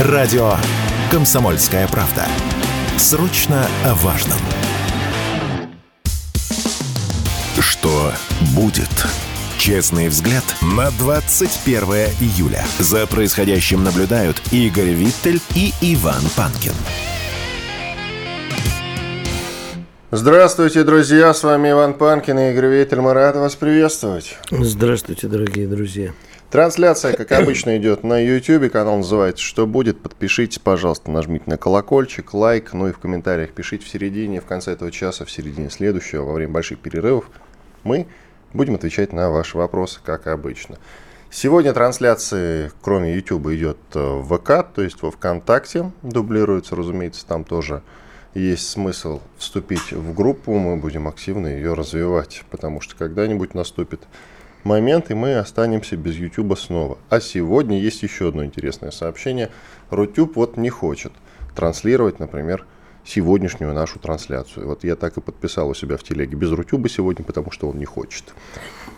Радио «Комсомольская правда». Срочно о важном. Что будет? Честный взгляд на 21 июля. За происходящим наблюдают Игорь Виттель и Иван Панкин. Здравствуйте, друзья! С вами Иван Панкин и Игорь Виттель. Мы рады вас приветствовать. Здравствуйте, дорогие друзья. Трансляция, как обычно, идет на YouTube. Канал называется «Что будет?». Подпишитесь, пожалуйста, нажмите на колокольчик, лайк, ну и в комментариях пишите в середине, в конце этого часа, в середине следующего, во время больших перерывов. Мы будем отвечать на ваши вопросы, как обычно. Сегодня трансляции, кроме YouTube, идет э, в ВК, то есть во ВКонтакте. Дублируется, разумеется, там тоже есть смысл вступить в группу. Мы будем активно ее развивать, потому что когда-нибудь наступит момент, и мы останемся без YouTube снова. А сегодня есть еще одно интересное сообщение. Рутюб вот не хочет транслировать, например, сегодняшнюю нашу трансляцию. Вот я так и подписал у себя в телеге без Рутюба сегодня, потому что он не хочет.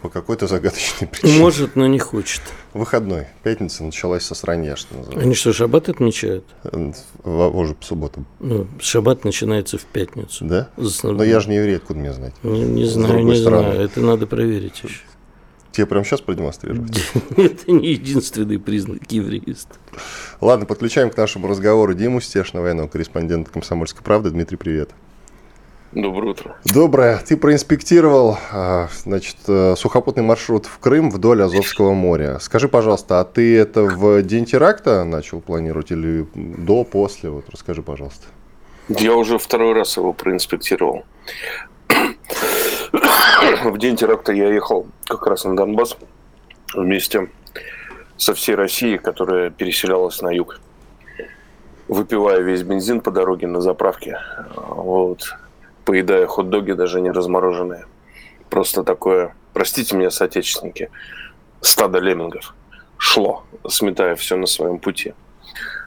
По какой-то загадочной причине. Может, но не хочет. Выходной. Пятница началась со сранья, что называется. Они что, шаббат отмечают? Уже по субботам. Ну, шаббат начинается в пятницу. Да? Но я же не еврей, откуда мне знать? Не, не знаю, не стороны. знаю. Это надо проверить еще. Тебе прямо сейчас продемонстрировать? Это не единственный признак еврейства. Ладно, подключаем к нашему разговору Диму Стешина, военного корреспондента «Комсомольской правды». Дмитрий, привет. Доброе утро. Доброе. Ты проинспектировал а, значит, э, сухопутный маршрут в Крым вдоль Азовского моря. Скажи, пожалуйста, а ты это в день теракта начал планировать или до, после? Вот расскажи, пожалуйста. Я уже второй раз его проинспектировал. В день теракта я ехал как раз на Донбасс вместе со всей Россией, которая переселялась на юг, выпивая весь бензин по дороге на заправке, вот, поедая хот-доги даже не размороженные. Просто такое, простите меня, соотечественники, стадо леммингов шло, сметая все на своем пути.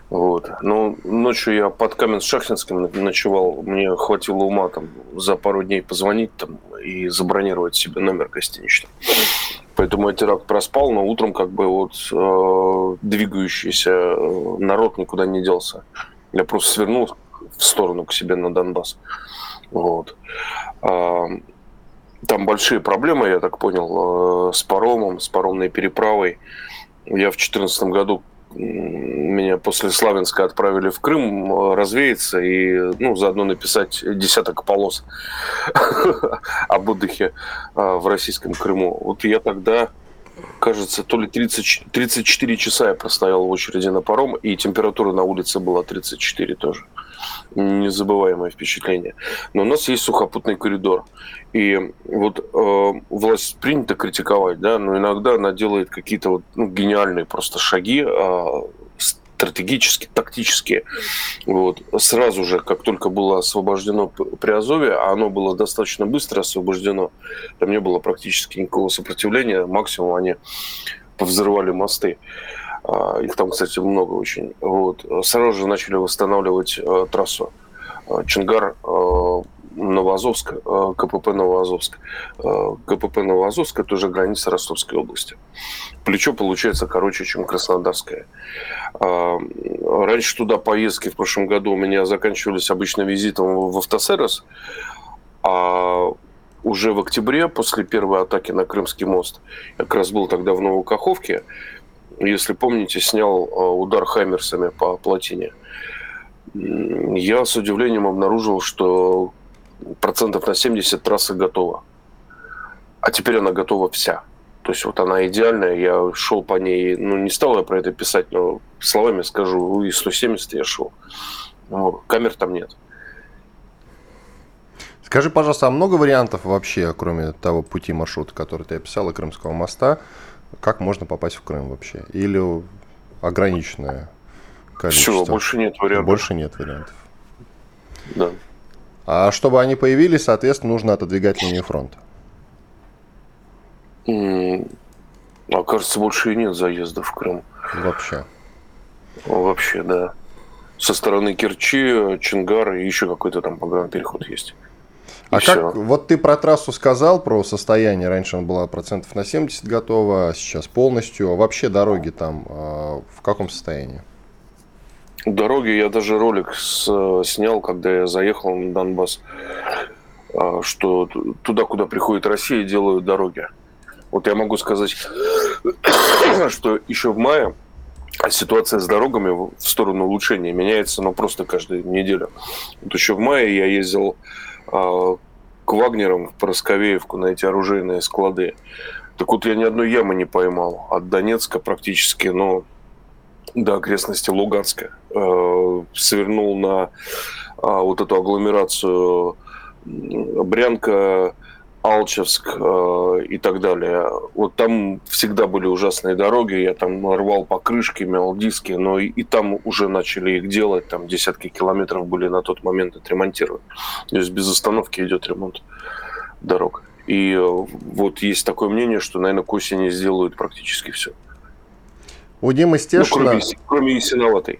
Вот. Но ночью я под Каменск-Шахтинским ночевал. Мне хватило ума там за пару дней позвонить там и забронировать себе номер гостиничный. Поэтому я теракт проспал, но утром как бы вот э, двигающийся э, народ никуда не делся. Я просто свернул в сторону к себе на Донбасс. Вот. А, там большие проблемы, я так понял, э, с паромом, с паромной переправой. Я в 2014 году меня после Славянска отправили в Крым э, развеяться и ну, заодно написать десяток полос об отдыхе э, в российском Крыму. Вот я тогда, кажется, то ли 30, 34 часа я простоял в очереди на паром, и температура на улице была 34 тоже незабываемое впечатление. Но у нас есть сухопутный коридор. И вот э, власть принято критиковать, да, но иногда она делает какие-то вот, ну, гениальные просто шаги, э, стратегические, тактические. Вот. Сразу же, как только было освобождено Приазовье, а оно было достаточно быстро освобождено, там не было практически никакого сопротивления, максимум они повзрывали мосты. Их там, кстати, много очень. Вот. Сразу же начали восстанавливать э, трассу э, Чингар э, Новоазовск, КПП Новоазовск. КПП Новоазовск – это уже граница Ростовской области. Плечо получается короче, чем Краснодарское. А, раньше туда поездки в прошлом году у меня заканчивались обычно визитом в автосервис, а уже в октябре, после первой атаки на Крымский мост, я как раз был тогда в Новокаховке, если помните, снял а, удар хаймерсами по плотине. Я с удивлением обнаружил, что процентов на 70 трасса готова. А теперь она готова вся. То есть вот она идеальная, я шел по ней, ну не стал я про это писать, но словами скажу, и 170 я шел. Ну, камер там нет. Скажи, пожалуйста, а много вариантов вообще, кроме того пути маршрута, который ты описал, и Крымского моста, как можно попасть в Крым вообще? Или ограниченное количество? Все, больше нет вариантов. Больше нет вариантов. Да. А чтобы они появились, соответственно, нужно отодвигать линию фронта. А кажется, больше и нет заезда в Крым. Вообще. Вообще, да. Со стороны Керчи, Чингара и еще какой-то там переход есть. А все. как, вот ты про трассу сказал, про состояние, раньше она была процентов на 70 готова, а сейчас полностью, а вообще дороги там э, в каком состоянии? Дороги, я даже ролик с, снял, когда я заехал на Донбасс, а, что туда, куда приходит Россия, делают дороги. Вот я могу сказать, что еще в мае ситуация с дорогами в сторону улучшения меняется, но ну, просто каждую неделю. Вот еще в мае я ездил к Вагнерам в Поросковеевку на эти оружейные склады. Так вот, я ни одной ямы не поймал. От Донецка практически, но до окрестности Луганска. Э, свернул на а, вот эту агломерацию Брянка, Алчевск э, и так далее. Вот там всегда были ужасные дороги, я там рвал покрышки, мял диски, но и, и там уже начали их делать, там десятки километров были на тот момент отремонтированы. То есть без остановки идет ремонт дорог. И э, вот есть такое мнение, что, наверное, к осени сделают практически все. У Димы Стешина... Ну, кроме, кроме Ясиноватой.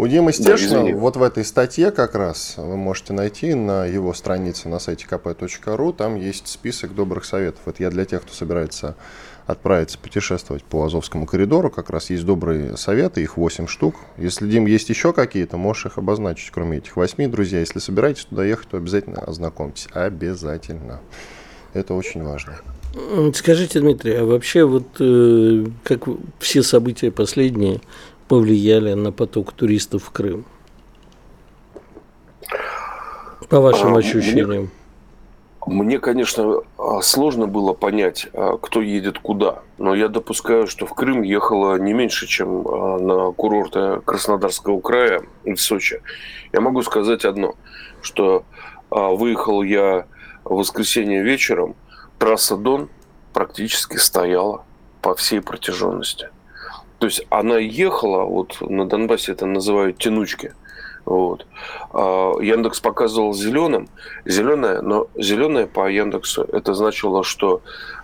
У Димы Стешина да, вот в этой статье как раз вы можете найти на его странице на сайте kp.ru, там есть список добрых советов. Это я для тех, кто собирается отправиться путешествовать по Азовскому коридору, как раз есть добрые советы, их 8 штук. Если, Дим, есть еще какие-то, можешь их обозначить, кроме этих 8, друзья. Если собираетесь туда ехать, то обязательно ознакомьтесь. Обязательно. Это очень важно. Скажите, Дмитрий, а вообще вот э, как все события последние повлияли на поток туристов в Крым? По вашим а, ощущениям. Мне, мне, конечно, а, сложно было понять, а, кто едет куда. Но я допускаю, что в Крым ехало не меньше, чем на курорты Краснодарского края и в Сочи. Я могу сказать одно, что выехал я в воскресенье вечером – трасса Дон практически стояла по всей протяженности. То есть она ехала, вот на Донбассе это называют тянучки. Вот. А Яндекс показывал зеленым, зеленое, но зеленое по Яндексу это значило, что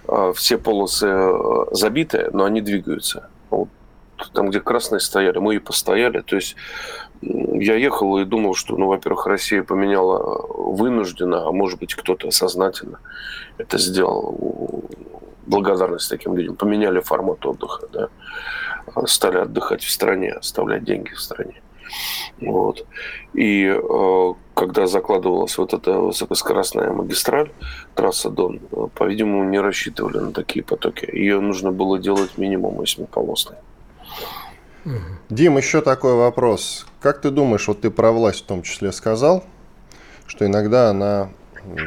а, все полосы э, забиты, но они двигаются. Вот. Там, где красные стояли, мы и постояли. То есть я ехал и думал, что, ну, во-первых, Россия поменяла вынужденно, а может быть, кто-то сознательно это сделал. Благодарность таким людям. Поменяли формат отдыха, да. Стали отдыхать в стране, оставлять деньги в стране. Вот. И э, когда закладывалась вот эта высокоскоростная магистраль, трасса Дон, по-видимому, не рассчитывали на такие потоки. Ее нужно было делать минимум восьмиполосной. Дим, еще такой вопрос. Как ты думаешь, вот ты про власть в том числе сказал, что иногда она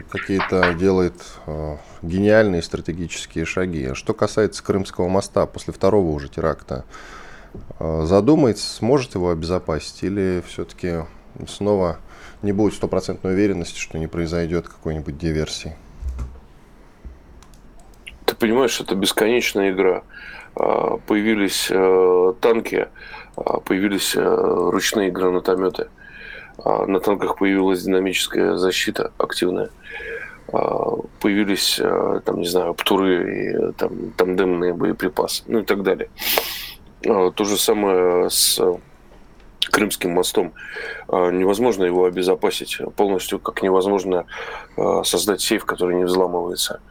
какие-то делает э, гениальные стратегические шаги. А что касается Крымского моста, после второго уже теракта, э, задумается, сможет его обезопасить или все-таки снова не будет стопроцентной уверенности, что не произойдет какой-нибудь диверсии? Ты понимаешь, это бесконечная игра. А, появились э, танки, а, появились ручные гранатометы. А, на танках появилась динамическая защита активная. Появились, э, там, не знаю, птуры и там, тандемные боеприпасы, ну и так далее. То же самое с Крымским мостом. Невозможно его обезопасить полностью, как невозможно создать сейф, который не взламывается.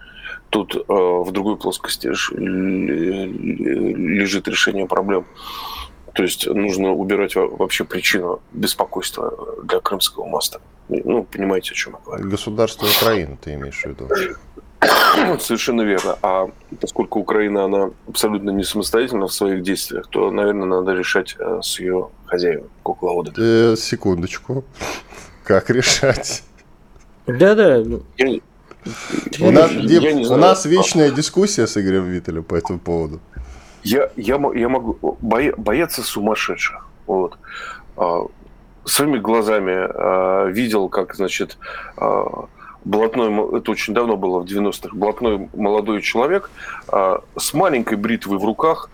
Тут в другой плоскости лежит решение проблем. То есть нужно убирать вообще причину беспокойства для Крымского моста. Ну, понимаете, о чем я говорю. Государство Украины ты имеешь в виду? Совершенно верно. А поскольку Украина, она абсолютно не самостоятельна в своих действиях, то, наверное, надо решать э, с ее хозяевами, кукловодами. Э, секундочку. Как решать? Да-да. Я, у нас, у нас вечная дискуссия с Игорем Виттелем по этому поводу. Я, я, я могу боя, бояться сумасшедших. Вот. А, своими глазами а, видел, как, значит, а, блатной, это очень давно было, в 90-х, блатной молодой человек с маленькой бритвой в руках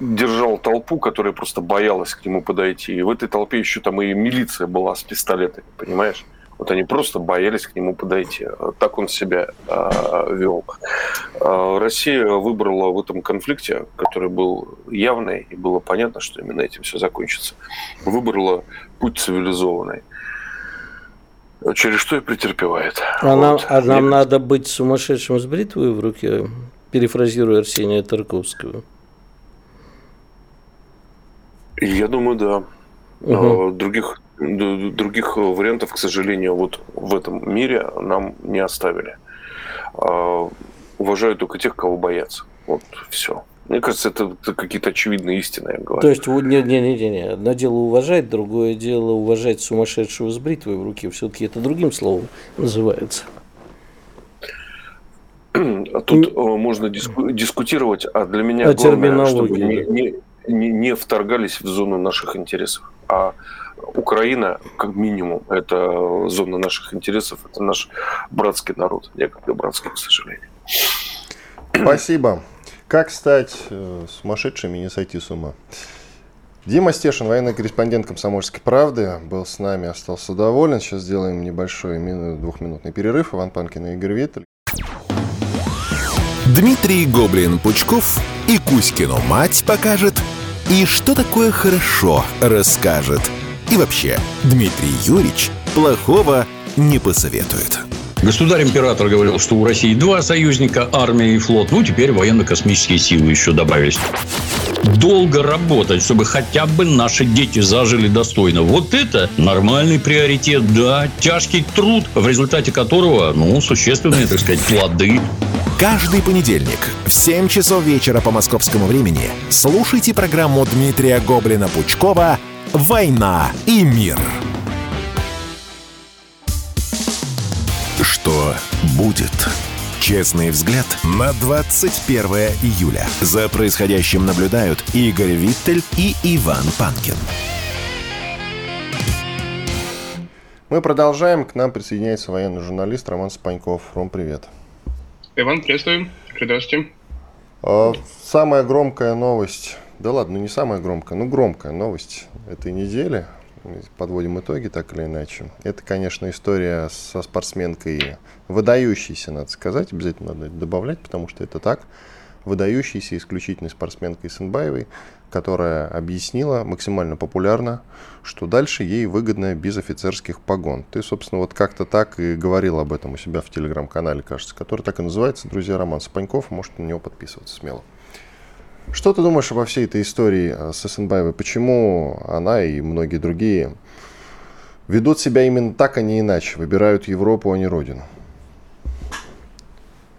держал толпу, которая просто боялась к нему подойти. И в этой толпе еще там и милиция была с пистолетами, понимаешь? Вот они просто боялись к нему подойти. Так он себя э, вел. Э, Россия выбрала в этом конфликте, который был явный, и было понятно, что именно этим все закончится, выбрала путь цивилизованный через что и претерпевает. А, вот. нам, а нам надо быть сумасшедшим с бритвой в руке, перефразируя Арсения Тарковского. Я думаю, да. Угу. Других, других вариантов, к сожалению, вот в этом мире нам не оставили. А, уважаю только тех, кого боятся. Вот все. Мне кажется, это, это какие-то очевидные истины, я говорю. То есть, не, не, не, не, одно дело уважать, другое дело уважать сумасшедшего с бритвой в руке. Все-таки это другим словом называется. А тут ну, можно диску, дискутировать, а для меня а главное, чтобы не, не, не, не вторгались в зону наших интересов. А Украина, как минимум, это зона наших интересов, это наш братский народ, некогда братский, к сожалению. Спасибо. Как стать э, сумасшедшим и не сойти с ума? Дима Стешин, военный корреспондент «Комсомольской правды», был с нами, остался доволен. Сейчас сделаем небольшой двухминутный перерыв. Иван Панкин и Игорь Виттель. Дмитрий Гоблин-Пучков и Кузькину мать покажет, и что такое хорошо расскажет. И вообще, Дмитрий Юрьевич плохого не посоветует. Государь-император говорил, что у России два союзника, армия и флот. Ну, теперь военно-космические силы еще добавились. Долго работать, чтобы хотя бы наши дети зажили достойно. Вот это нормальный приоритет, да. Тяжкий труд, в результате которого, ну, существенные, так сказать, плоды. Каждый понедельник в 7 часов вечера по московскому времени слушайте программу Дмитрия Гоблина-Пучкова «Война и мир». Что будет? Честный взгляд на 21 июля. За происходящим наблюдают Игорь Виттель и Иван Панкин. Мы продолжаем. К нам присоединяется военный журналист Роман Спаньков. Ром, привет. Иван, приветствую. Здравствуйте. А, самая громкая новость, да ладно, ну не самая громкая, но громкая новость этой недели – подводим итоги так или иначе. Это, конечно, история со спортсменкой, выдающейся, надо сказать, обязательно надо добавлять, потому что это так, выдающейся исключительной спортсменкой Сенбаевой, которая объяснила максимально популярно, что дальше ей выгодно без офицерских погон. Ты, собственно, вот как-то так и говорил об этом у себя в телеграм-канале, кажется, который так и называется «Друзья Роман Спаньков», можете на него подписываться смело. Что ты думаешь обо всей этой истории э, с Эссенбаевой? Почему она и многие другие ведут себя именно так, а не иначе? Выбирают Европу, а не Родину?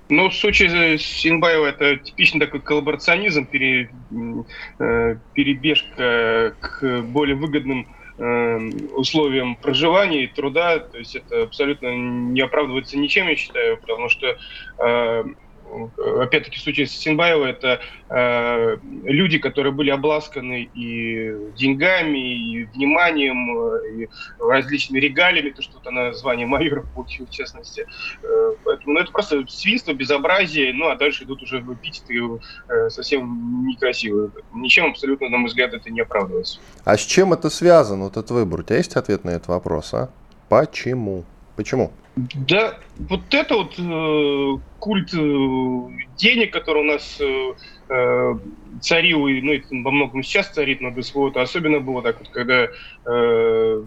Ну, в случае с Инбаева это типичный такой коллаборационизм, пере, э, перебежка к более выгодным э, условиям проживания и труда. То есть это абсолютно не оправдывается ничем, я считаю, потому что опять-таки в случае с Синбаева это э, люди, которые были обласканы и деньгами, и вниманием, и различными регалиями, то что-то название майора получил, в частности. Э, поэтому ну, это просто свинство, безобразие, ну а дальше идут уже эпитеты э, совсем некрасивые. Ничем абсолютно, на мой взгляд, это не оправдывается. А с чем это связано, вот этот выбор? У тебя есть ответ на этот вопрос, а? Почему? Почему? Да, вот это вот э, культ э, денег, который у нас э, э царил, и, ну, это во многом сейчас царит на ДСВО, это особенно было так вот, когда э,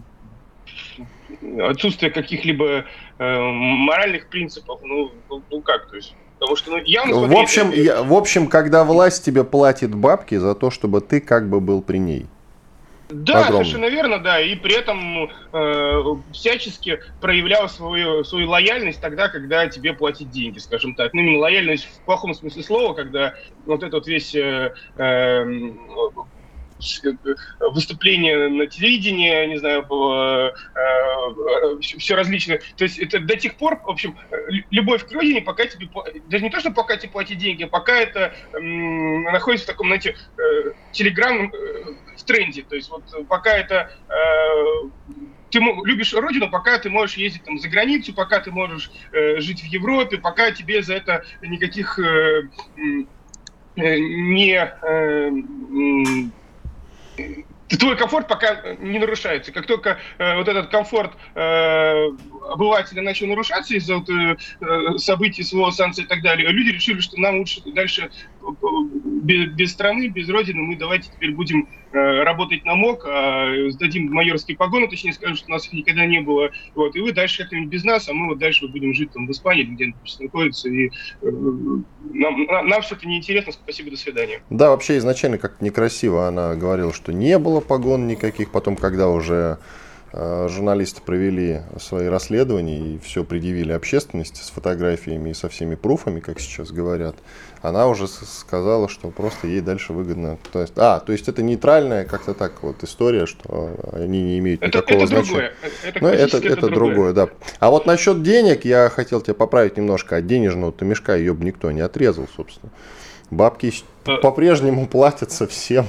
отсутствие каких-либо э, моральных принципов, ну, ну, ну как, то есть Потому что, ну, явно... Смотри, в общем, это... я, в общем, когда власть тебе платит бабки за то, чтобы ты как бы был при ней. Да, огромный. совершенно верно, да. И при этом э, всячески проявлял свою, свою лояльность тогда, когда тебе платить деньги, скажем так. Ну, именно лояльность в плохом смысле слова, когда вот этот весь э, э, выступления на телевидении, не знаю, было, э, все различное. То есть это до тех пор, в общем, любовь к родине, пока тебе, даже не то, что пока тебе платить деньги, а пока это э, находится в таком, знаете, э, телеграм э, в тренде. То есть вот пока это э, ты любишь родину, пока ты можешь ездить там за границу, пока ты можешь э, жить в Европе, пока тебе за это никаких э, э, не э, твой комфорт пока не нарушается. Как только э, вот этот комфорт э, обыватели начали нарушаться из-за вот, э, э событий, СВО, санкций и так далее, люди решили, что нам лучше дальше без, без страны, без родины, мы давайте теперь будем э, работать на МОК, э, сдадим майорские погоны, точнее скажем, что у нас их никогда не было, вот, и вы дальше это без нас, а мы вот дальше будем жить там в Испании, где он находится, и э, нам, нам все это неинтересно, спасибо, до свидания. Да, вообще изначально как некрасиво она говорила, что не было погон никаких, потом, когда уже Э, журналисты провели свои расследования и все предъявили общественности с фотографиями и со всеми пруфами, как сейчас говорят, она уже сказала, что просто ей дальше выгодно. То есть, а, то есть это нейтральная как-то так вот история, что они не имеют это, никакого это значения. Другое. Это, ну, это, это, это другое. другое, да. А вот насчет денег я хотел тебя поправить немножко. От денежного-то мешка ее бы никто не отрезал, собственно. Бабки а... по-прежнему платятся всем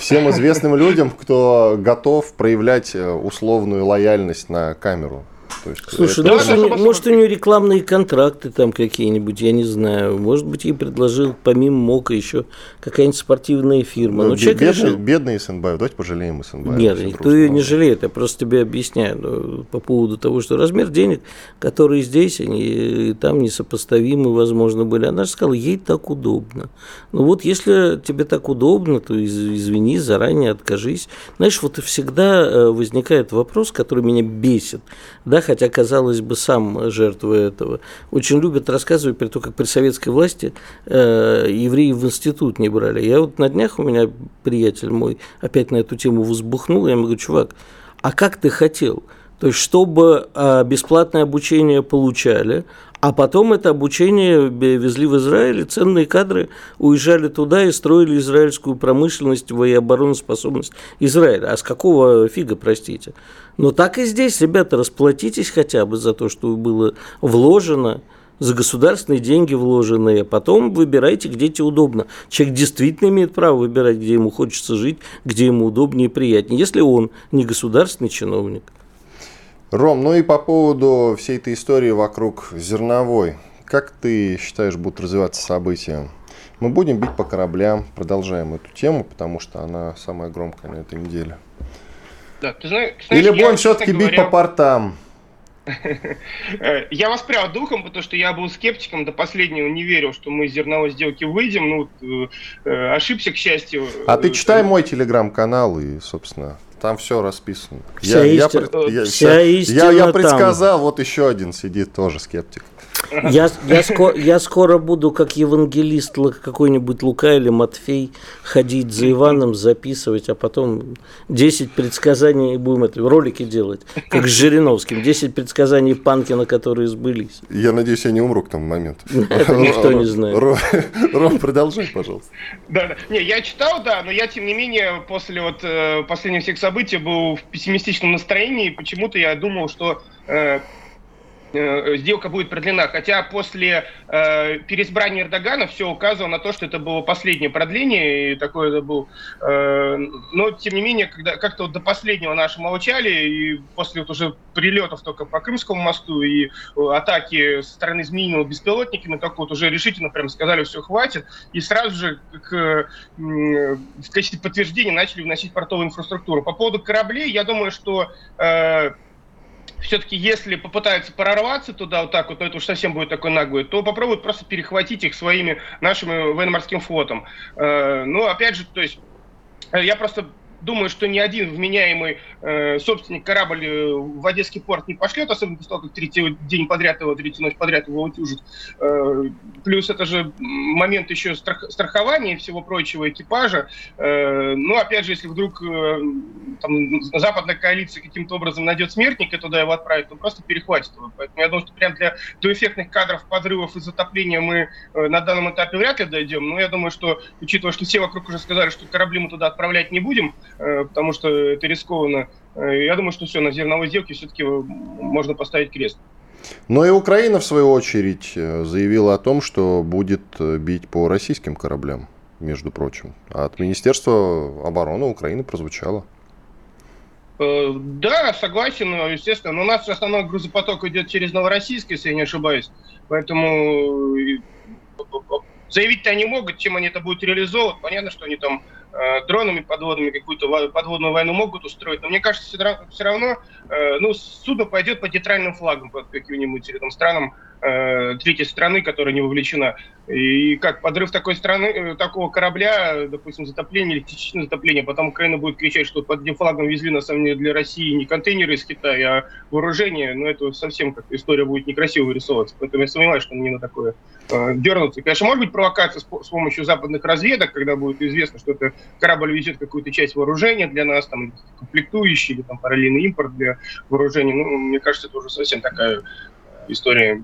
всем известным людям, кто готов проявлять э, условную лояльность на камеру. Есть Слушай, это... может, да, может, у нее рекламные контракты там какие-нибудь, я не знаю. Может быть, ей предложил помимо МОКа еще какая-нибудь спортивная фирма. Ну, Но бедный, решил... бедный Исенбаев, давайте пожалеем Исенбаева. Нет, никто ее не жалеет, я просто тебе объясняю ну, по поводу того, что размер денег, которые здесь, они там несопоставимы, возможно, были. Она же сказала, ей так удобно. Ну вот, если тебе так удобно, то извини, заранее откажись. Знаешь, вот всегда э, возникает вопрос, который меня бесит, да, хотя, казалось бы, сам жертва этого. Очень любят рассказывать про то, как при советской власти э, евреи в институт не брали. Я вот на днях у меня приятель мой опять на эту тему возбухнул, я ему говорю, чувак, а как ты хотел? То есть, чтобы э, бесплатное обучение получали, а потом это обучение везли в Израиль, и ценные кадры уезжали туда и строили израильскую промышленность и обороноспособность Израиля. А с какого фига, простите? Но так и здесь, ребята, расплатитесь хотя бы за то, что было вложено, за государственные деньги вложенные, а потом выбирайте, где тебе удобно. Человек действительно имеет право выбирать, где ему хочется жить, где ему удобнее и приятнее, если он не государственный чиновник. Ром, ну и по поводу всей этой истории вокруг зерновой. Как ты считаешь, будут развиваться события? Мы будем бить по кораблям, продолжаем эту тему, потому что она самая громкая на этой неделе. Да, ты знаешь, Или будем все-таки бить говоря... по портам? Я воспрял духом, потому что я был скептиком до последнего, не верил, что мы из зерновой сделки выйдем. Ну, э, э, ошибся, к счастью. А ты читай мой телеграм-канал и, собственно, там все расписано. Вся я, истина, я, вся, вся я, я предсказал, там. вот еще один сидит тоже скептик. Я, я, скоро, я скоро буду, как евангелист какой-нибудь Лука или Матфей, ходить за Иваном, записывать, а потом 10 предсказаний будем это, ролики делать, как с Жириновским. 10 предсказаний Панкина, которые сбылись. Я надеюсь, я не умру к тому моменту. Это никто не знает. Ром, продолжай, пожалуйста. Да, да. Не, я читал, да, но я, тем не менее, после вот э, последних всех событий был в пессимистичном настроении. Почему-то я думал, что э, сделка будет продлена. Хотя после э, переизбрания Эрдогана все указывало на то, что это было последнее продление, и такое это был. Э, но, тем не менее, когда как-то вот до последнего наши молчали, и после вот уже прилетов только по Крымскому мосту и э, атаки со стороны Змеиного беспилотниками, только вот уже решительно прям сказали, все, хватит, и сразу же к, э, в качестве подтверждения начали вносить портовую инфраструктуру. По поводу кораблей, я думаю, что э, все-таки если попытаются прорваться туда вот так вот, но это уж совсем будет такой наглый, то попробуют просто перехватить их своими нашими военно-морским флотом. Э, ну, опять же, то есть э, я просто думаю, что ни один вменяемый э, собственник корабль э, в Одесский порт не пошлет, особенно после того, как третий день подряд его, третью ночь подряд его утюжит. Э, плюс это же момент еще страх, страхования всего прочего экипажа. Э, ну, опять же, если вдруг э, там, западная коалиция каким-то образом найдет смертника, туда его отправит, то просто перехватит его. Поэтому я думаю, что прям для, для эффектных кадров подрывов и затопления мы э, на данном этапе вряд ли дойдем. Но я думаю, что, учитывая, что все вокруг уже сказали, что корабли мы туда отправлять не будем, потому что это рискованно. Э, я думаю, что все, на зерновой сделке все-таки можно поставить крест. Но и Украина, в свою очередь, э, заявила о том, что будет бить по российским кораблям, между прочим. А от Министерства обороны Украины прозвучало. Да, согласен, естественно. Но у нас основной грузопоток идет через Новороссийск, если я не ошибаюсь. Поэтому заявить-то они могут, чем они это будут реализовывать. Понятно, что они там э, дронами подводными какую-то подводную войну могут устроить, но мне кажется, все равно э, ну, судно пойдет под нейтральным флагом под каким-нибудь или, там, странам э, третьей страны, которая не вовлечена. И как подрыв такой страны, э, такого корабля, допустим, затопление частичное затопление, потом Украина будет кричать, что под этим флагом везли на самом деле для России не контейнеры из Китая, а вооружение, но это совсем как история будет некрасиво вырисовываться. Поэтому я сомневаюсь, что они на такое э, дернутся. И, конечно, может быть провокация с, с помощью западных разведок, когда будет известно, что это корабль везет какую-то часть вооружения для нас, там, комплектующие или там параллельный импорт для вооружения. Ну, мне кажется, это уже совсем такая история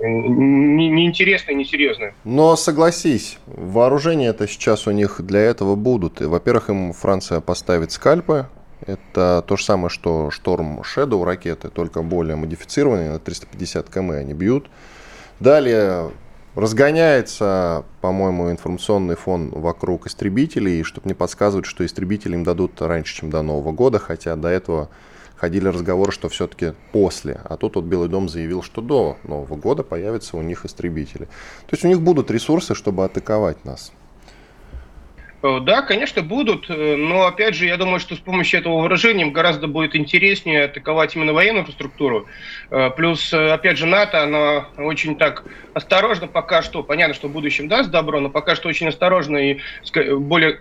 неинтересная, не несерьезная. Но согласись, вооружение это сейчас у них для этого будут. И, во-первых, им Франция поставит скальпы. Это то же самое, что Шторм Shadow ракеты, только более модифицированные, на 350 км они бьют. Далее разгоняется, по-моему, информационный фон вокруг истребителей, чтобы не подсказывать, что истребители им дадут раньше, чем до Нового года, хотя до этого ходили разговоры, что все-таки после. А тут вот Белый дом заявил, что до Нового года появятся у них истребители. То есть у них будут ресурсы, чтобы атаковать нас. Э, да, конечно, будут, э, но опять же, я думаю, что с помощью этого выражения им гораздо будет интереснее атаковать именно военную инфраструктуру. Э, плюс, опять же, НАТО, она очень так осторожно пока что, понятно, что в будущем даст добро, но пока что очень осторожно и более,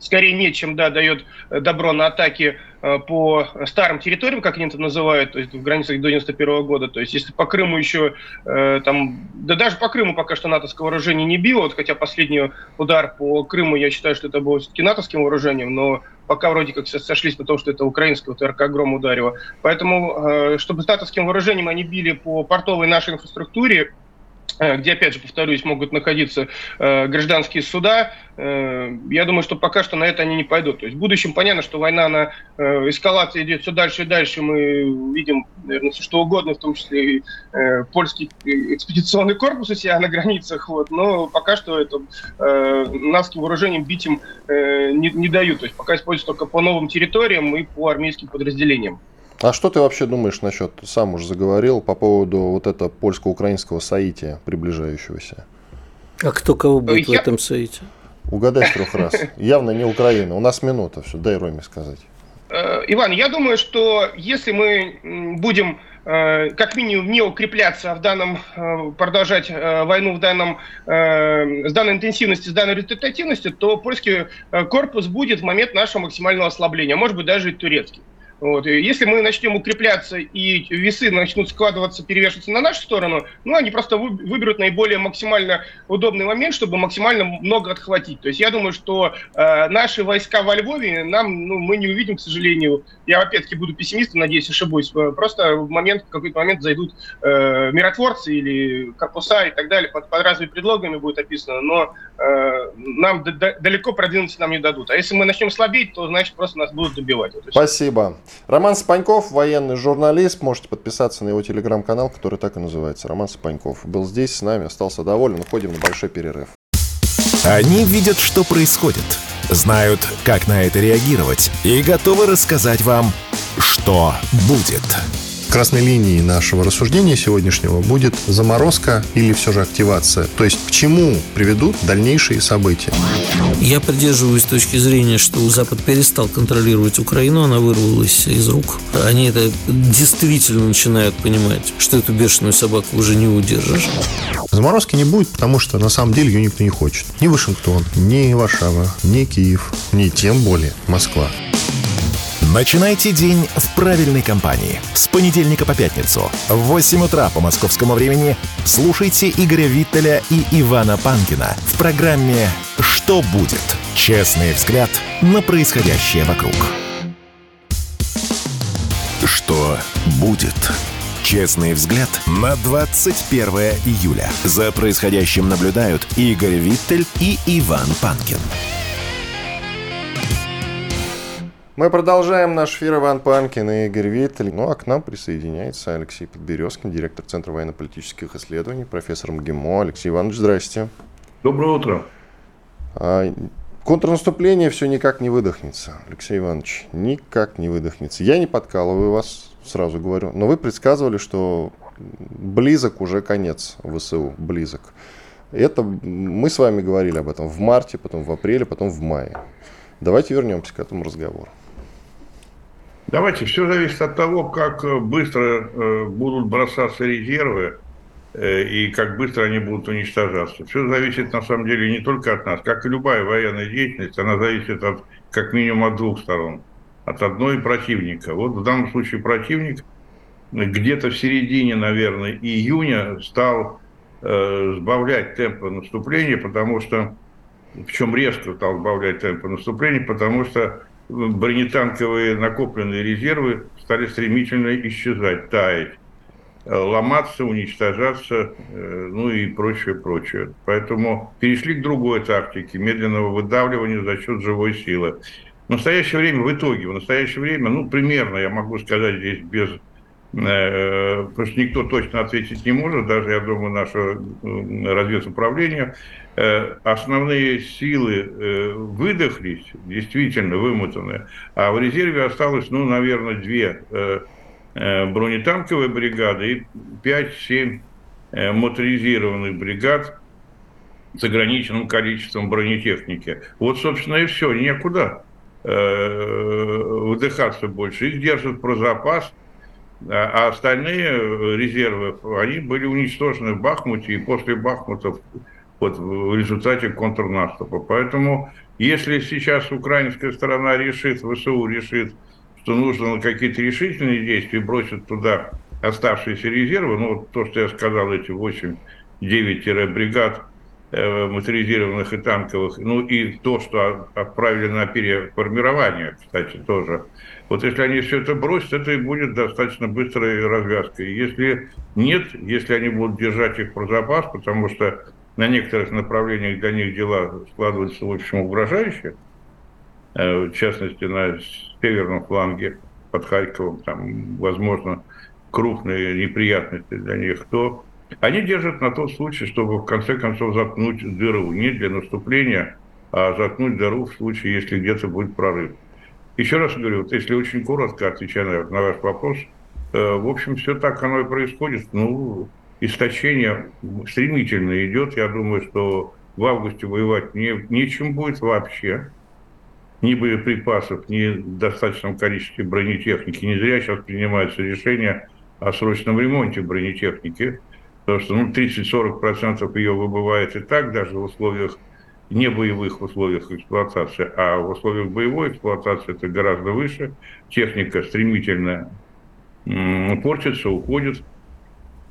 скорее нет, чем да, дает добро на атаки по старым территориям, как они это называют, то есть в границах до 91 года. То есть если по Крыму еще, там, да даже по Крыму пока что натовское вооружение не било, вот, хотя последний удар по Крыму, я считаю, что это было все-таки натовским вооружением, но пока вроде как сошлись на том, что это украинское вот РК «Гром» ударило. Поэтому, э, чтобы с натовским вооружением они били по портовой нашей инфраструктуре, Э, где, опять же, повторюсь, могут находиться э, гражданские суда. Э, я думаю, что пока что на это они не пойдут. То есть в будущем понятно, что война на э, эскалации идет все дальше и дальше. Мы видим, наверное, все что угодно, в том числе и э, польский экспедиционный корпус у себя на границах. Вот. Но пока что это э, навским вооружением бить им э, не, не дают. То есть пока используют только по новым территориям и по армейским подразделениям. А что ты вообще думаешь насчет, сам уже заговорил, по поводу вот этого польско-украинского соития приближающегося? А кто кого будет Я... в этом соите? Угадай с трех раз. Явно не Украина. У нас минута. Все, дай Роме сказать. Э, Иван, я думаю, что если мы будем э, как минимум не укрепляться а в данном, э, продолжать войну в данном, с данной интенсивности, с данной результативностью, то польский корпус будет в момент нашего максимального ослабления, может быть даже и турецкий. Вот. Если мы начнем укрепляться и весы начнут складываться, перевешиваться на нашу сторону, ну, они просто выберут наиболее максимально удобный момент, чтобы максимально много отхватить. То есть я думаю, что э, наши войска во Львове нам, ну, мы не увидим, к сожалению. Я опять-таки буду пессимистом, надеюсь, ошибусь. Э, просто в момент, в какой-то момент зайдут э, миротворцы или корпуса и так далее, под, под разными предлогами будет описано, но э, нам далеко продвинуться нам не дадут. А если мы начнем слабеть, то значит просто нас будут добивать. Вот Спасибо. Роман Спаньков, военный журналист. Можете подписаться на его телеграм-канал, который так и называется. Роман Спаньков. Был здесь с нами, остался доволен. Уходим на большой перерыв. Они видят, что происходит, знают, как на это реагировать и готовы рассказать вам, что будет. Красной линией нашего рассуждения сегодняшнего будет заморозка или все же активация. То есть к чему приведут дальнейшие события. Я придерживаюсь точки зрения, что Запад перестал контролировать Украину, она вырвалась из рук. Они это действительно начинают понимать, что эту бешеную собаку уже не удержишь. Заморозки не будет, потому что на самом деле ее никто не хочет. Ни Вашингтон, ни Варшава, ни Киев, ни тем более Москва. Начинайте день в правильной компании. С понедельника по пятницу в 8 утра по московскому времени слушайте Игоря Виттеля и Ивана Панкина в программе «Что будет?» Честный взгляд на происходящее вокруг. Что будет? Честный взгляд на 21 июля. За происходящим наблюдают Игорь Виттель и Иван Панкин. Мы продолжаем наш эфир Иван Панкин и Игорь Виттель. Ну а к нам присоединяется Алексей Подберезкин, директор Центра военно-политических исследований, профессор МГИМО. Алексей Иванович, здрасте. Доброе утро. А, контрнаступление все никак не выдохнется, Алексей Иванович, никак не выдохнется. Я не подкалываю вас, сразу говорю, но вы предсказывали, что близок уже конец ВСУ, близок. Это мы с вами говорили об этом в марте, потом в апреле, потом в мае. Давайте вернемся к этому разговору. Давайте, все зависит от того, как э, быстро э, будут бросаться резервы э, и как быстро они будут уничтожаться. Все зависит, на самом деле, не только от нас. Как и любая военная деятельность, она зависит от, как минимум от двух сторон. От одной противника. Вот в данном случае противник где-то в середине, наверное, июня стал э, сбавлять темпы наступления, потому что, причем резко стал сбавлять темпы наступления, потому что бронетанковые накопленные резервы стали стремительно исчезать, таять, э, ломаться, уничтожаться, э, ну и прочее, прочее. Поэтому перешли к другой тактике, медленного выдавливания за счет живой силы. В настоящее время, в итоге, в настоящее время, ну, примерно, я могу сказать здесь без потому что никто точно ответить не может, даже, я думаю, наше разведуправление. Э, основные силы э, выдохлись, действительно вымотанные, а в резерве осталось, ну, наверное, две бронетанковые бригады и 5-7 моторизированных бригад с ограниченным количеством бронетехники. Вот, собственно, и все, некуда выдыхаться больше. Их держат про запас – а остальные э, резервы, они были уничтожены в Бахмуте и после Бахмута вот, в результате контрнаступа. Поэтому, если сейчас украинская сторона решит, ВСУ решит, что нужно какие-то решительные действия, бросит туда оставшиеся резервы, ну, то, что я сказал, эти 8-9 бригад э, моторизированных и танковых, ну, и то, что отправили на переформирование, кстати, тоже – вот если они все это бросят, это и будет достаточно быстрой развязкой. Если нет, если они будут держать их про запас, потому что на некоторых направлениях для них дела складываются, в общем, угрожающе, э, в частности, на северном фланге под Харьковом, там, возможно, крупные неприятности для них, то они держат на тот случай, чтобы в конце концов заткнуть дыру. Не для наступления, а заткнуть дыру в случае, если где-то будет прорыв. Еще раз говорю, вот если очень коротко отвечая на, ваш вопрос, э, в общем, все так оно и происходит. Ну, истощение стремительно идет. Я думаю, что в августе воевать не, нечем будет вообще. Ни боеприпасов, ни в достаточном количестве бронетехники. Не зря сейчас принимаются решения о срочном ремонте бронетехники. Потому что ну, 30-40% ее выбывает и так, даже в условиях не боевых условиях эксплуатации, а в условиях боевой эксплуатации это гораздо выше. Техника стремительно портится, уходит,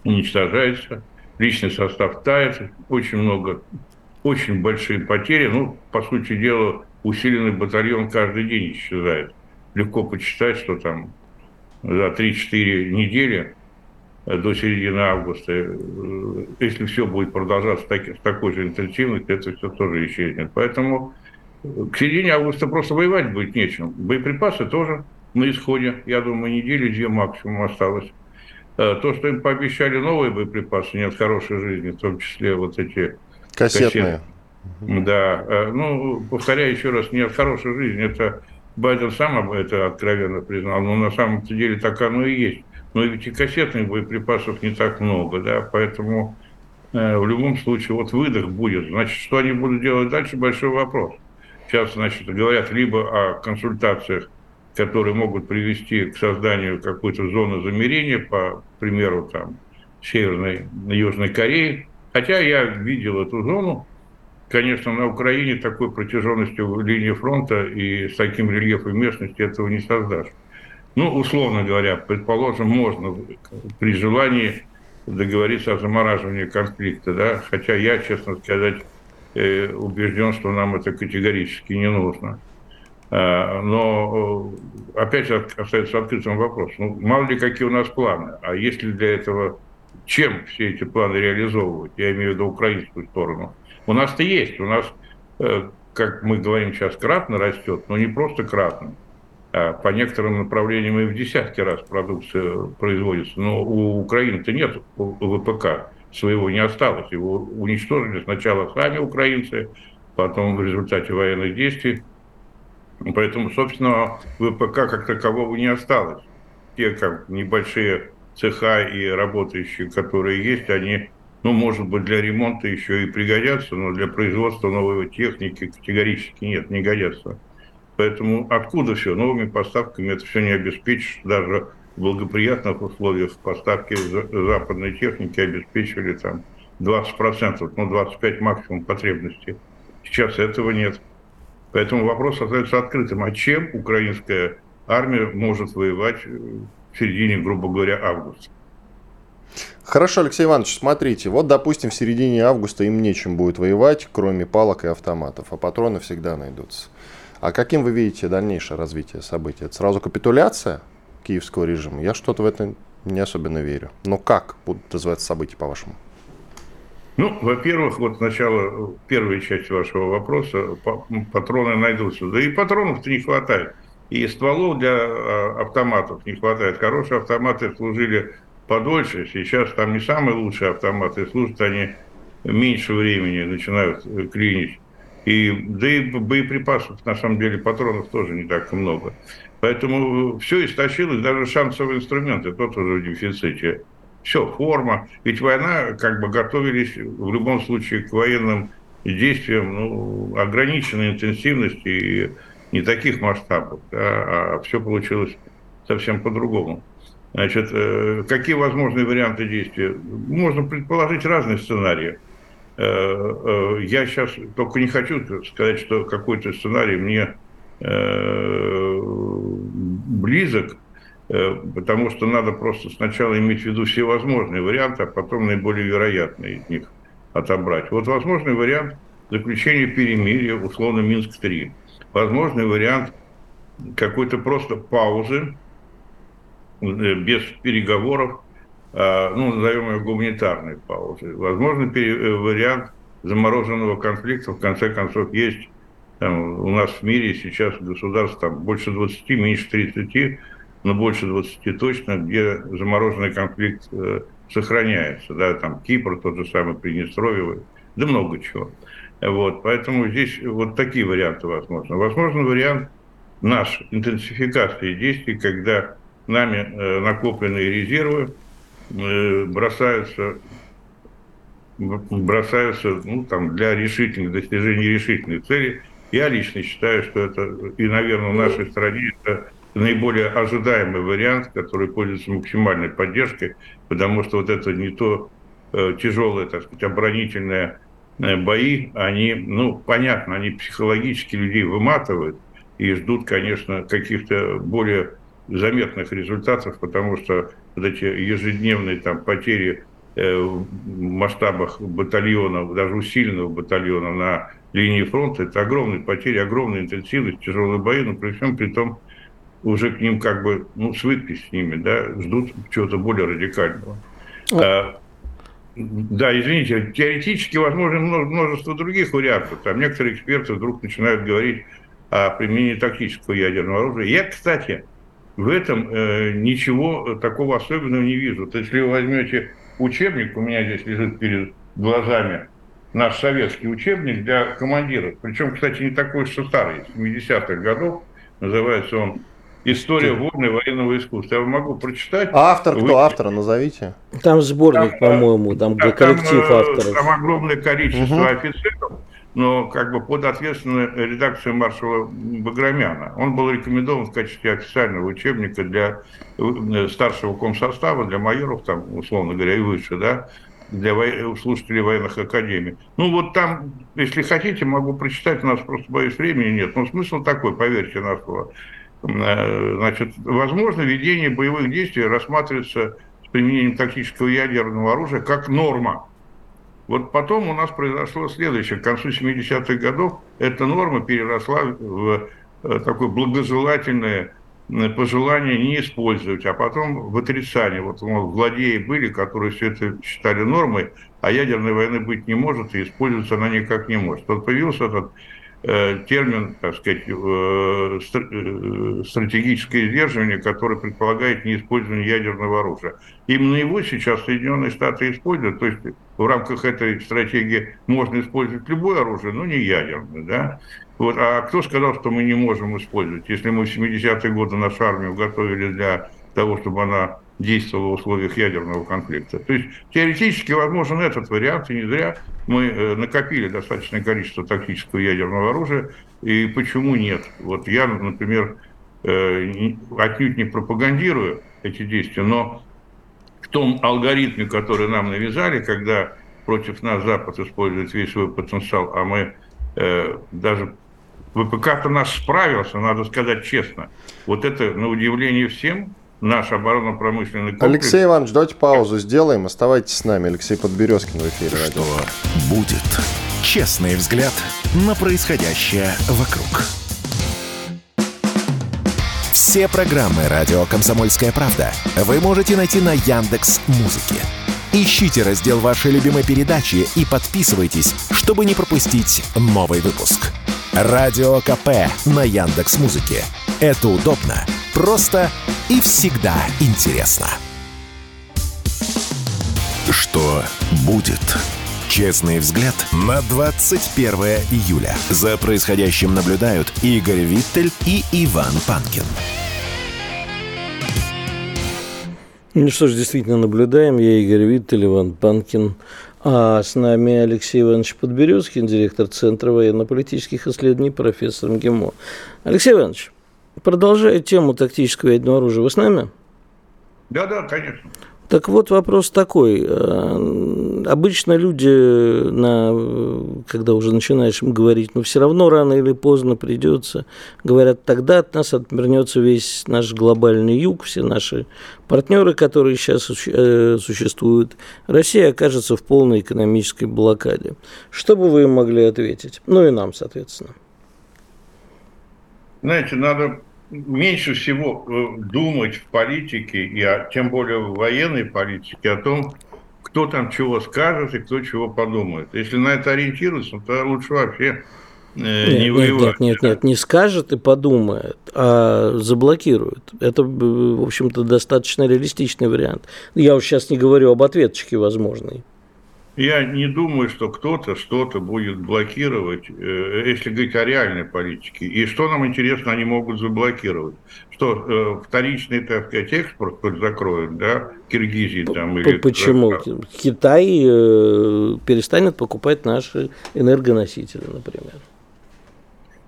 уничтожается. Личный состав тает, очень много, очень большие потери. Ну, по сути дела, усиленный батальон каждый день исчезает. Легко почитать, что там за 3-4 недели до середины августа. Э, если все будет продолжаться так, с такой же интенсивностью, это все тоже исчезнет. Поэтому э, к середине августа просто воевать будет нечем. Боеприпасы тоже на исходе. Я думаю, недели-две максимум осталось. Э, то, что им пообещали новые боеприпасы, нет хорошей жизни, в том числе вот эти кассетные. кассеты. Да, ну, повторяю еще раз, нет хорошей жизни. Это Байден сам это откровенно признал, но на самом деле так оно и есть. Но ведь и кассетных боеприпасов не так много, да, поэтому э, в любом случае вот выдох будет. Значит, что они будут делать дальше, большой вопрос. Сейчас, значит, говорят либо о консультациях, которые могут привести к созданию какой-то зоны замерения, по примеру, там, Северной, Южной Кореи. Хотя я видел эту зону, конечно, на Украине такой протяженностью линии фронта и с таким рельефом местности этого не создашь. Ну, условно говоря, предположим, можно при желании договориться о замораживании конфликта, да, хотя я, честно сказать, э, убежден, что нам это категорически не нужно. А, но э, опять же остается открытым вопрос. Ну, мало ли какие у нас планы, а есть ли для этого чем все эти планы реализовывать? Я имею в виду украинскую сторону. У нас-то есть, у нас, э, как мы говорим сейчас, кратно растет, но не просто кратно. А по некоторым направлениям и в десятки раз продукция производится. Но у Украины-то нет ВПК, своего не осталось. Его уничтожили сначала сами украинцы, потом в результате военных действий. Поэтому, собственно, ВПК как такового не осталось. Те как небольшие цеха и работающие, которые есть, они ну, может быть, для ремонта еще и пригодятся, но для производства новой техники категорически нет, не годятся. Поэтому откуда все? Новыми поставками это все не обеспечишь. Даже в благоприятных условиях поставки западной техники обеспечивали там 20%, ну 25% максимум потребностей. Сейчас этого нет. Поэтому вопрос остается открытым. А чем украинская армия может воевать в середине, грубо говоря, августа? Хорошо, Алексей Иванович, смотрите, вот, допустим, в середине августа им нечем будет воевать, кроме палок и автоматов, а патроны всегда найдутся. А каким вы видите дальнейшее развитие событий? Это сразу капитуляция киевского режима? Я что-то в это не особенно верю. Но как будут развиваться события, по-вашему? Ну, во-первых, вот сначала первой части вашего вопроса, патроны найдутся. Да и патронов-то не хватает. И стволов для а, автоматов не хватает. Хорошие автоматы служили подольше. Сейчас там не самые лучшие автоматы, служат они меньше времени, начинают клинить. И, да и боеприпасов, на самом деле, патронов тоже не так много. Поэтому все истощилось, даже шансовые инструменты, тот уже в дефиците. Все, форма. Ведь война, как бы готовились в любом случае к военным действиям ну, ограниченной интенсивности и не таких масштабов. Да, а все получилось совсем по-другому. Значит, э, какие возможные варианты действия? Можно предположить разные сценарии. Э, э, я сейчас только не хочу сказать, что какой-то сценарий мне близок, потому что надо просто сначала иметь в виду все возможные варианты, а потом наиболее вероятные из них отобрать. Вот возможный вариант заключения перемирия, условно, Минск-3. Возможный вариант какой-то просто паузы, Э, без переговоров, ну, назовем ее гуманитарной паузой. Возможно, э, вариант замороженного конфликта, в конце концов, есть там, у нас в мире сейчас государств там больше 20, меньше 30, но больше 20 точно, где замороженный конфликт э, сохраняется. Да, там Кипр, тот же самый Приднестровье, да много чего. Вот, поэтому здесь вот такие варианты возможны. Возможно, вариант наш интенсификации действий, когда нами э, накопленные резервы э, бросаются бросаются ну, там, для решительных достижения решительных целей. Я лично считаю, что это, и, наверное, в нашей стране это наиболее ожидаемый вариант, который пользуется максимальной поддержкой, потому что вот это не то э, тяжелые, так сказать, оборонительные э, бои, они, ну, понятно, они психологически людей выматывают и ждут, конечно, каких-то более заметных результатов, потому что вот эти ежедневные там потери э, в масштабах батальонов, даже усиленного батальона на линии фронта, это огромные потери, огромная интенсивность, тяжелые бои, но при всем при том уже к ним как бы, ну, свыклись с ними, да, ждут чего-то более радикального. А, да, извините, теоретически возможно множество других вариантов. Там некоторые эксперты вдруг начинают говорить о применении тактического ядерного оружия. Я, кстати, в этом э, ничего такого особенного не вижу. То есть, если вы возьмете учебник, у меня здесь лежит перед глазами наш советский учебник для командиров, причем, кстати, не такой уж старый, 70-х годов, называется он «История войны военного искусства». Я могу прочитать. А автор кто? Вы... Автора назовите. Там сборник, там, по-моему, там да, коллектив там, авторов. Там огромное количество угу. офицеров, но как бы под ответственную редакцию маршала Баграмяна. Он был рекомендован в качестве официального учебника для э, старшего комсостава, для майоров, там, условно говоря, и выше, да, для во... слушателей военных академий. Ну вот там, если хотите, могу прочитать, у нас просто, боюсь, времени нет, но смысл такой, поверьте на слово. Э, значит, возможно, ведение боевых действий рассматривается с применением тактического ядерного оружия как норма вот потом у нас произошло следующее. К концу 70-х годов эта норма переросла в э, такое благожелательное э, пожелание не использовать, а потом в отрицание. Вот мол, злодеи были, которые все это считали нормой, а ядерной войны быть не может, и использоваться она никак не может. Вот появился этот термин, так сказать, э, э, стратегическое сдерживание, которое предполагает неиспользование ядерного оружия. Именно его сейчас Соединенные Штаты используют, то есть в рамках этой стратегии можно использовать любое оружие, но не ядерное. Да? Вот. А кто сказал, что мы не можем использовать? Если мы в 70-е годы нашу армию готовили для того, чтобы она действовала в условиях ядерного конфликта. То есть теоретически возможен этот вариант, и не зря мы э, накопили достаточное количество тактического ядерного оружия, и почему нет? Вот я, например, э, отнюдь не пропагандирую эти действия, но в том алгоритме, который нам навязали, когда против нас Запад использует весь свой потенциал, а мы э, даже ВПК-то наш справился, надо сказать честно. Вот это, на удивление всем, наш оборонно-промышленный комплекс... Алексей Иванович, давайте паузу сделаем. Оставайтесь с нами. Алексей Подберезкин в эфире. Что будет? Честный взгляд на происходящее вокруг. Все программы «Радио Комсомольская правда» вы можете найти на Яндекс Музыке. Ищите раздел вашей любимой передачи и подписывайтесь, чтобы не пропустить новый выпуск. Радио КП на Яндекс Музыке. Это удобно, просто и всегда интересно. Что будет? Честный взгляд на 21 июля. За происходящим наблюдают Игорь Виттель и Иван Панкин. Ну что ж, действительно наблюдаем. Я Игорь Виттель, Иван Панкин. А с нами Алексей Иванович Подберезкин, директор Центра военно-политических исследований, профессор МГИМО. Алексей Иванович, продолжая тему тактического ядерного оружия, вы с нами? Да, да, конечно. Так вот вопрос такой. Э, обычно люди, на, когда уже начинаешь им говорить, но все равно рано или поздно придется, говорят, тогда от нас отвернется весь наш глобальный юг, все наши партнеры, которые сейчас э, существуют. Россия окажется в полной экономической блокаде. Что бы вы им могли ответить? Ну и нам, соответственно. Знаете, надо меньше всего э, думать в политике, и тем более в военной политике, о том, кто там чего скажет и кто чего подумает. Если на это ориентироваться, то лучше вообще э, нет, не воевать. Нет, нет, нет, нет, не скажет и подумает, а заблокирует. Это, в общем-то, достаточно реалистичный вариант. Я уж сейчас не говорю об ответчике возможной. Я не думаю, что кто-то что-то будет блокировать, э, если говорить о реальной политике. И что нам интересно, они могут заблокировать? Что э, вторичный, так сказать, экспорт хоть закроют, да, Киргизии там или... Почему? Китай э, перестанет покупать наши энергоносители, например.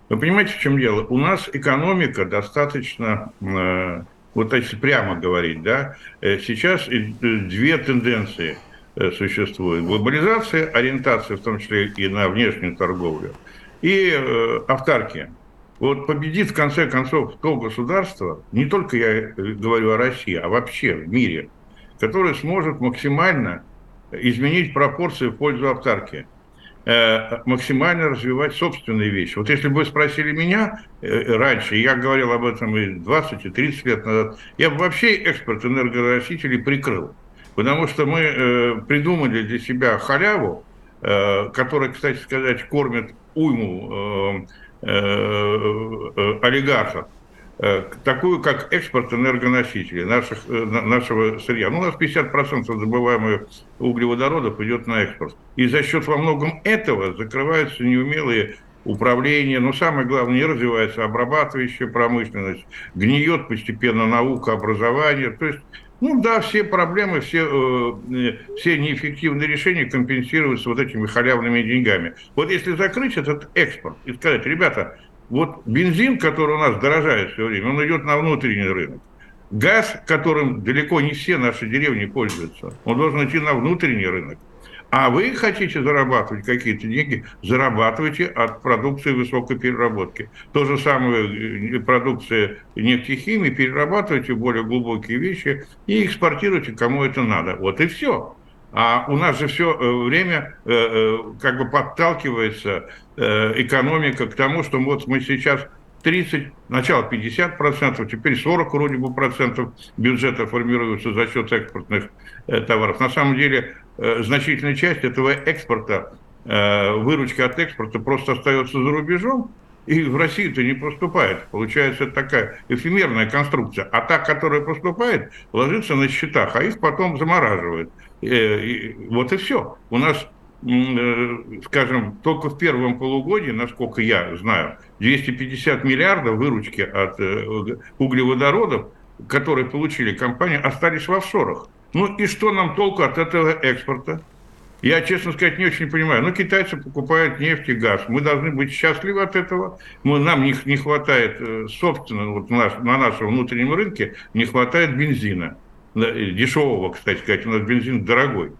Вы понимаете, в чем дело? У нас экономика достаточно, вот если прямо говорить, да, сейчас две тенденции – существует. Глобализация, ориентация в том числе и на внешнюю торговлю, и э, автаркия. Вот победит в конце концов то государство, не только я э, говорю о России, а вообще в мире, которое сможет максимально изменить пропорции в пользу автаркии максимально развивать собственные вещи. Вот если бы вы спросили меня раньше, я говорил об этом и 20, и 30 лет назад, я бы вообще экспорт энергоносителей прикрыл. Потому что мы э, придумали для себя халяву, э, которая, кстати сказать, кормит уйму э, э, э, олигархов, э, такую как экспорт энергоносителей наших, э, нашего сырья. Ну, у нас 50% добываемых углеводородов идет на экспорт. И за счет во многом этого закрываются неумелые управление, но самое главное, не развивается обрабатывающая промышленность, гниет постепенно наука, образование. То есть ну да, все проблемы, все, э, все неэффективные решения компенсируются вот этими халявными деньгами. Вот если закрыть этот экспорт и сказать, ребята, вот бензин, который у нас дорожает все время, он идет на внутренний рынок. Газ, которым далеко не все наши деревни пользуются, он должен идти на внутренний рынок. А вы хотите зарабатывать какие-то деньги, зарабатывайте от продукции высокой переработки. То же самое э, продукция нефтехимии, перерабатывайте более глубокие вещи и экспортируйте кому это надо. Вот и все. А у нас же все э, время э, как бы подталкивается экономика к тому, что вот мы сейчас 30, сначала 50 процентов, теперь 40 вроде бы процентов бюджета формируется за счет экспортных товаров. На самом деле Э, значительная часть этого экспорта, э, выручка от экспорта просто остается за рубежом, и в Россию-то не поступает. Получается такая эфемерная конструкция. А та, которая поступает, ложится на счетах, а их потом замораживают. Э, и вот и все. У нас, скажем, только в первом полугодии, насколько я знаю, 250 миллиардов выручки от углеводородов которые получили компании, остались в офшорах. Ну и что нам толку от этого экспорта? Я, честно сказать, не очень понимаю. Ну, китайцы покупают нефть и газ. Мы должны быть счастливы от этого. Мы, нам не, не хватает, э, собственно, вот наш, на нашем внутреннем рынке не хватает бензина. Дешевого, кстати сказать. У нас бензин дорогой.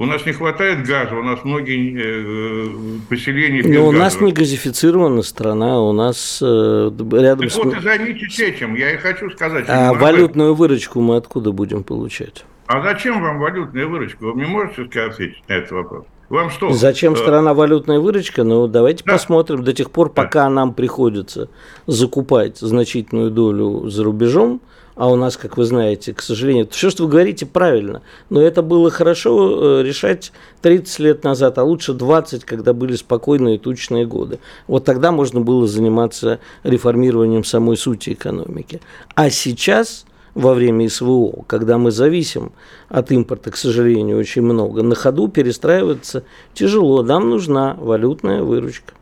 У нас не хватает газа, у нас многие э, поселения без Но у нас не газифицирована страна, у нас э, рядом так с... вот и займитесь этим, я и хочу сказать. А валютную выручку мы откуда будем получать? А зачем вам валютная выручка? Вы мне можете ответить на этот вопрос? Вам что? Зачем э, страна валютная выручка? Ну, давайте да. посмотрим до тех пор, пока да. нам приходится закупать значительную долю за рубежом, а у нас, как вы знаете, к сожалению, все, что вы говорите, правильно, но это было хорошо э, решать 30 лет назад, а лучше 20, когда были спокойные тучные годы. Вот тогда можно было заниматься реформированием самой сути экономики. А сейчас во время СВО, когда мы зависим от импорта, к сожалению, очень много, на ходу перестраиваться тяжело. Нам нужна валютная выручка.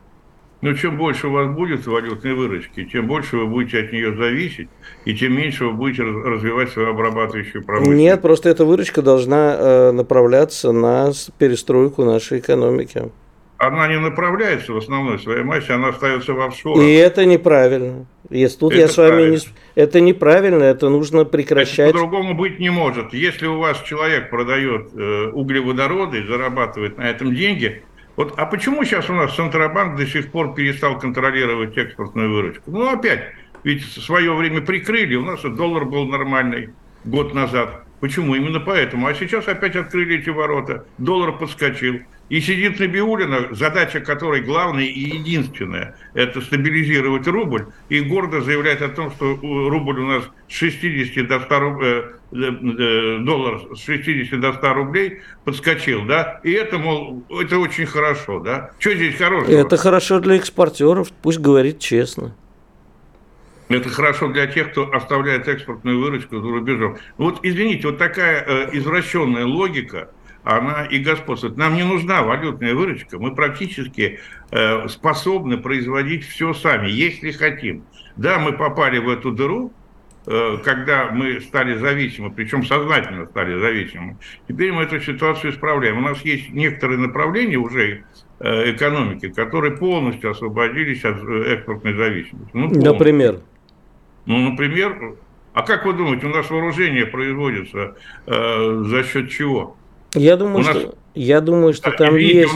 Но чем больше у вас будет валютной выручки, тем больше вы будете от нее зависеть, и тем меньше вы будете развивать свою обрабатывающую промышленность. Нет, просто эта выручка должна э, направляться на перестройку нашей экономики она не направляется в основной своей массе, она остается в офшорах. И это неправильно. Если тут это я с вами правильно. не... Это неправильно, это нужно прекращать. по-другому быть не может. Если у вас человек продает э, углеводороды и зарабатывает на этом деньги, вот, а почему сейчас у нас Центробанк до сих пор перестал контролировать экспортную выручку? Ну, опять, ведь в свое время прикрыли, у нас доллар был нормальный год назад. Почему? Именно поэтому. А сейчас опять открыли эти ворота, доллар подскочил. И сидит Набиулина, задача которой главная и единственная – это стабилизировать рубль, и гордо заявляет о том, что рубль у нас с 60 до 100 рублей, э, э, доллар с 60 до 100 рублей подскочил, да, и это, мол, это очень хорошо, да. Что здесь хорошего? Это хорошо для экспортеров, пусть говорит честно. Это хорошо для тех, кто оставляет экспортную выручку за рубежом. Вот, извините, вот такая э, извращенная логика – она и господствует. Нам не нужна валютная выручка, мы практически э, способны производить все сами, если хотим. Да, мы попали в эту дыру, э, когда мы стали зависимы, причем сознательно стали зависимы. Теперь мы эту ситуацию исправляем. У нас есть некоторые направления уже э, экономики, которые полностью освободились от э, экспортной зависимости. Ну, например? Ну, например, а как вы думаете, у нас вооружение производится э, за счет чего? Я думаю, нас, что, я думаю, что там есть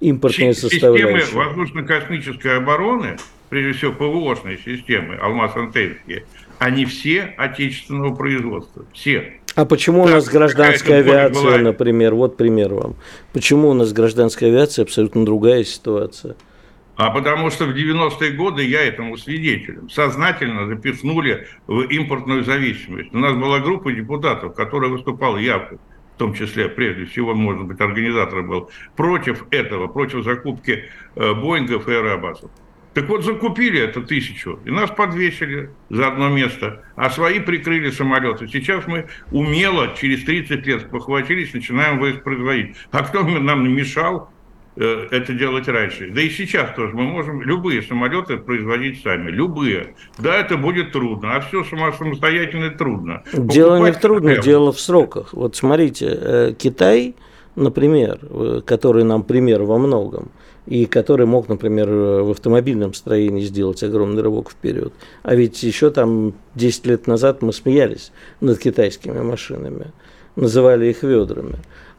импортные составляющие. Системы воздушно-космической обороны, прежде всего ПВОшные системы, алмаз-антенские, они все отечественного производства. Все. А почему так, у нас гражданская авиация, была... например, вот пример вам. Почему у нас гражданская авиация абсолютно другая ситуация? А потому что в 90-е годы я этому свидетелем. Сознательно запихнули в импортную зависимость. У нас была группа депутатов, которая выступала явкой в том числе, прежде всего, может быть, организатор был, против этого, против закупки э, Боингов и Аэробасов. Так вот, закупили это тысячу, и нас подвесили за одно место, а свои прикрыли самолеты. Сейчас мы умело, через 30 лет похватились, начинаем воспроизводить. А кто нам мешал это делать раньше. Да и сейчас тоже мы можем любые самолеты производить сами, любые. Да, это будет трудно, а все самостоятельно трудно. Дело Покупать не в трудно, прямо. дело в сроках. Вот смотрите, э, Китай, например, э, который нам пример во многом, и который мог, например, в автомобильном строении сделать огромный рывок вперед. А ведь еще там 10 лет назад мы смеялись над китайскими машинами, называли их ведрами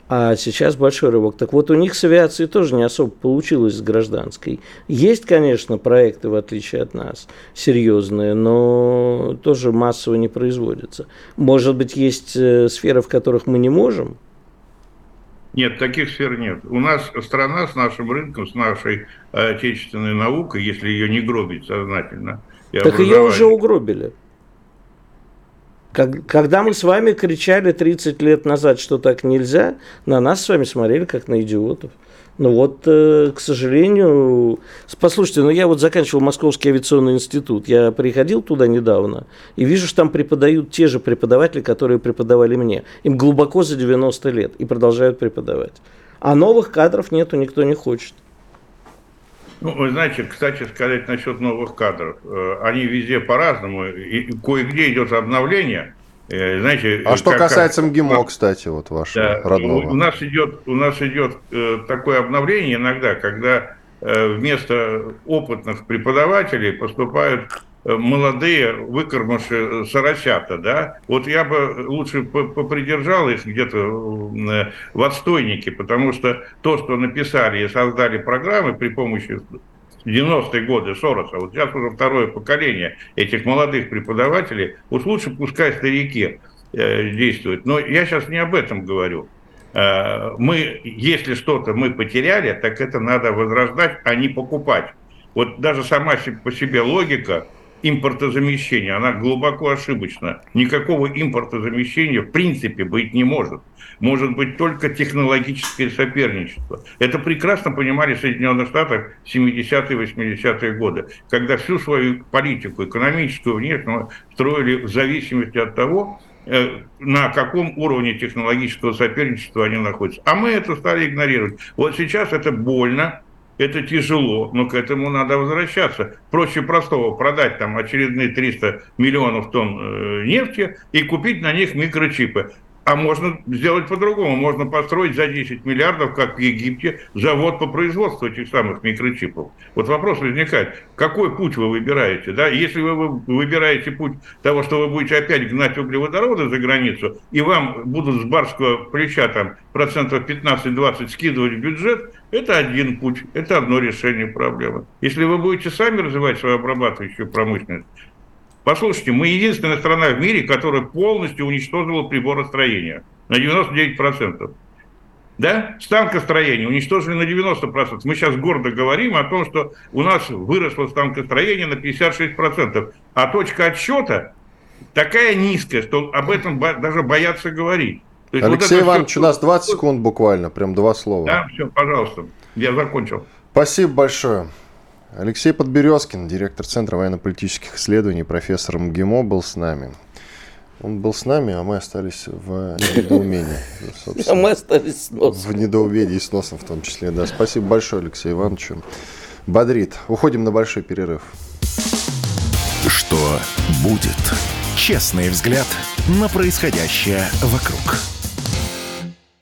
а сейчас большой рывок. Так вот, у них с авиацией тоже не особо получилось с гражданской. Есть, конечно, проекты, в отличие от нас, серьезные, но тоже массово не производятся. Может быть, есть э, сферы, в которых мы не можем? Нет, таких сфер нет. У нас страна с нашим рынком, с нашей отечественной наукой, если ее не гробить сознательно. Так ее уже угробили. Как, когда мы с вами кричали 30 лет назад, что так нельзя, на нас с вами смотрели как на идиотов. Ну вот, э, к сожалению, послушайте, ну я вот заканчивал Московский авиационный институт, я приходил туда недавно и вижу, что там преподают те же преподаватели, которые преподавали мне. Им глубоко за 90 лет и продолжают преподавать. А новых кадров нету, никто не хочет. Ну, вы знаете, кстати сказать насчет новых кадров. Э, они везде по-разному. И кое-где идет обновление. Э, знаете, а что как, касается МГИМО, кстати, вот вашего да, родного. У нас идет, у нас идет э, такое обновление иногда, когда вместо опытных преподавателей поступают молодые выкормыши соросята, да, вот я бы лучше попридержал их где-то в отстойнике, потому что то, что написали и создали программы при помощи 90-е годы Сороса, вот сейчас уже второе поколение этих молодых преподавателей, вот лучше пускай старики э, действуют. Но я сейчас не об этом говорю. Э, мы, если что-то мы потеряли, так это надо возрождать, а не покупать. Вот даже сама по себе логика импортозамещения, она глубоко ошибочна. Никакого импортозамещения в принципе быть не может. Может быть только технологическое соперничество. Это прекрасно понимали Соединенные Штаты в 70-е, 80-е годы, когда всю свою политику, экономическую, внешнюю, строили в зависимости от того, э, на каком уровне технологического соперничества они находятся. А мы это стали игнорировать. Вот сейчас это больно, это тяжело, но к этому надо возвращаться. Проще простого продать там очередные 300 миллионов тонн э, нефти и купить на них микрочипы. А можно сделать по-другому. Можно построить за 10 миллиардов, как в Египте, завод по производству этих самых микрочипов. Вот вопрос возникает, какой путь вы выбираете? Да? Если вы выбираете путь того, что вы будете опять гнать углеводороды за границу, и вам будут с барского плеча там, процентов 15-20 скидывать в бюджет, это один путь, это одно решение проблемы. Если вы будете сами развивать свою обрабатывающую промышленность, Послушайте, мы единственная страна в мире, которая полностью уничтожила приборостроение на 99%. Да? Станкостроение уничтожили на 90%. Мы сейчас гордо говорим о том, что у нас выросло станкостроение на 56%. А точка отсчета такая низкая, что об этом даже боятся говорить. Алексей вот Иванович, все... у нас 20 секунд буквально, прям два слова. Да, все, пожалуйста, я закончил. Спасибо большое. Алексей Подберезкин, директор Центра военно-политических исследований, профессор МГИМО, был с нами. Он был с нами, а мы остались в недоумении. А мы остались с носом. В недоумении и с носом в том числе, да. Спасибо большое, Алексей Ивановичу. Бодрит. Уходим на большой перерыв. Что будет? Честный взгляд на происходящее вокруг.